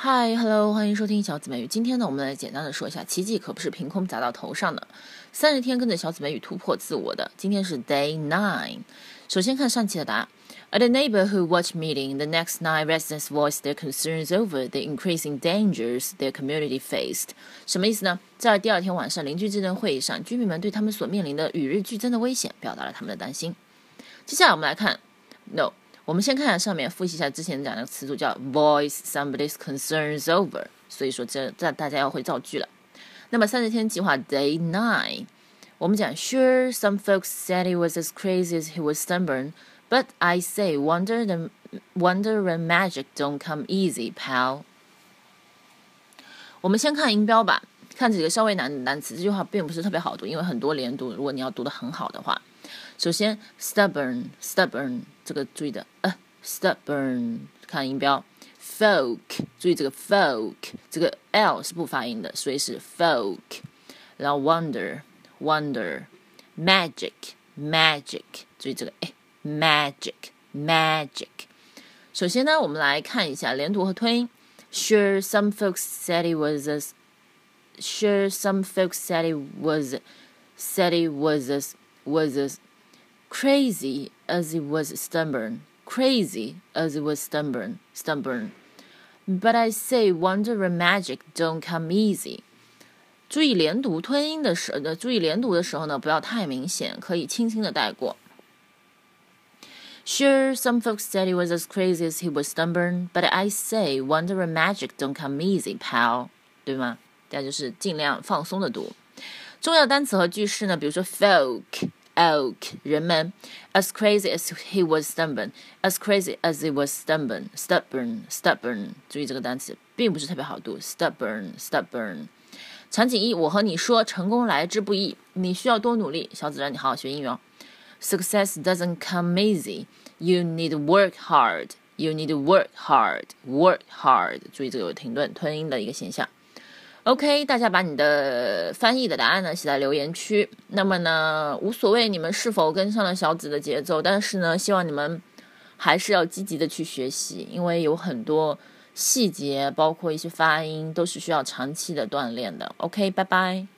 Hi, hello，欢迎收听小紫妹语。今天呢，我们来简单的说一下，奇迹可不是凭空砸到头上的。三十天跟着小紫妹语突破自我的，今天是 Day Nine。首先看上期的答案。At a neighborhood watch meeting, the next night residents voiced their concerns over the increasing dangers their community faced。什么意思呢？在第二天晚上邻居智能会议上，居民们对他们所面临的与日俱增的危险表达了他们的担心。接下来我们来看 No。我们先看一下上面，复习一下之前讲的词组，叫 voice somebody's concerns over。所以说这这大家要会造句了。那么三十天计划 day nine，我们讲 sure some folks said he was as crazy as he was stubborn, but I say wonder the wonder and magic don't come easy, pal。我们先看音标吧，看几个稍微难的单词。这句话并不是特别好读，因为很多连读。如果你要读得很好的话。 首先，stubborn，stubborn 这个注意的，呃，stubborn 看音标，folk 注意这个 folk 这个 l 是不发音的，所以是 folk。然后 wonder，wonder，magic，magic 注意这个哎，magic，magic。首先呢，我们来看一下连读和吞音。Sure, some folks said it was a. Sure, some folks said it was. Said it was a. Was a. crazy as it was stubborn, crazy as it was stubborn, stubborn. But I say wonder and magic don't come easy. 注意连读吞音的时，呃，注意连读的时候呢，不要太明显，可以轻轻的带过。Sure, some folks said he was as crazy as he was stubborn, but I say wonder and magic don't come easy, pal，对吗？大家就是尽量放松的读。重要单词和句式呢，比如说 folk。 oak 人们，as crazy as he was stubborn，as crazy as he was stubborn，stubborn，stubborn，注意这个单词并不是特别好读，stubborn，stubborn。场景一，我和你说，成功来之不易，你需要多努力。小紫让你好好学英语哦。Success doesn't come easy. You need work hard. You need work hard. Work hard. 注意这个有停顿、吞音的一个现象。 OK，大家把你的翻译的答案呢写在留言区。那么呢，无所谓你们是否跟上了小紫的节奏，但是呢，希望你们还是要积极的去学习，因为有很多细节，包括一些发音，都是需要长期的锻炼的。OK，拜拜。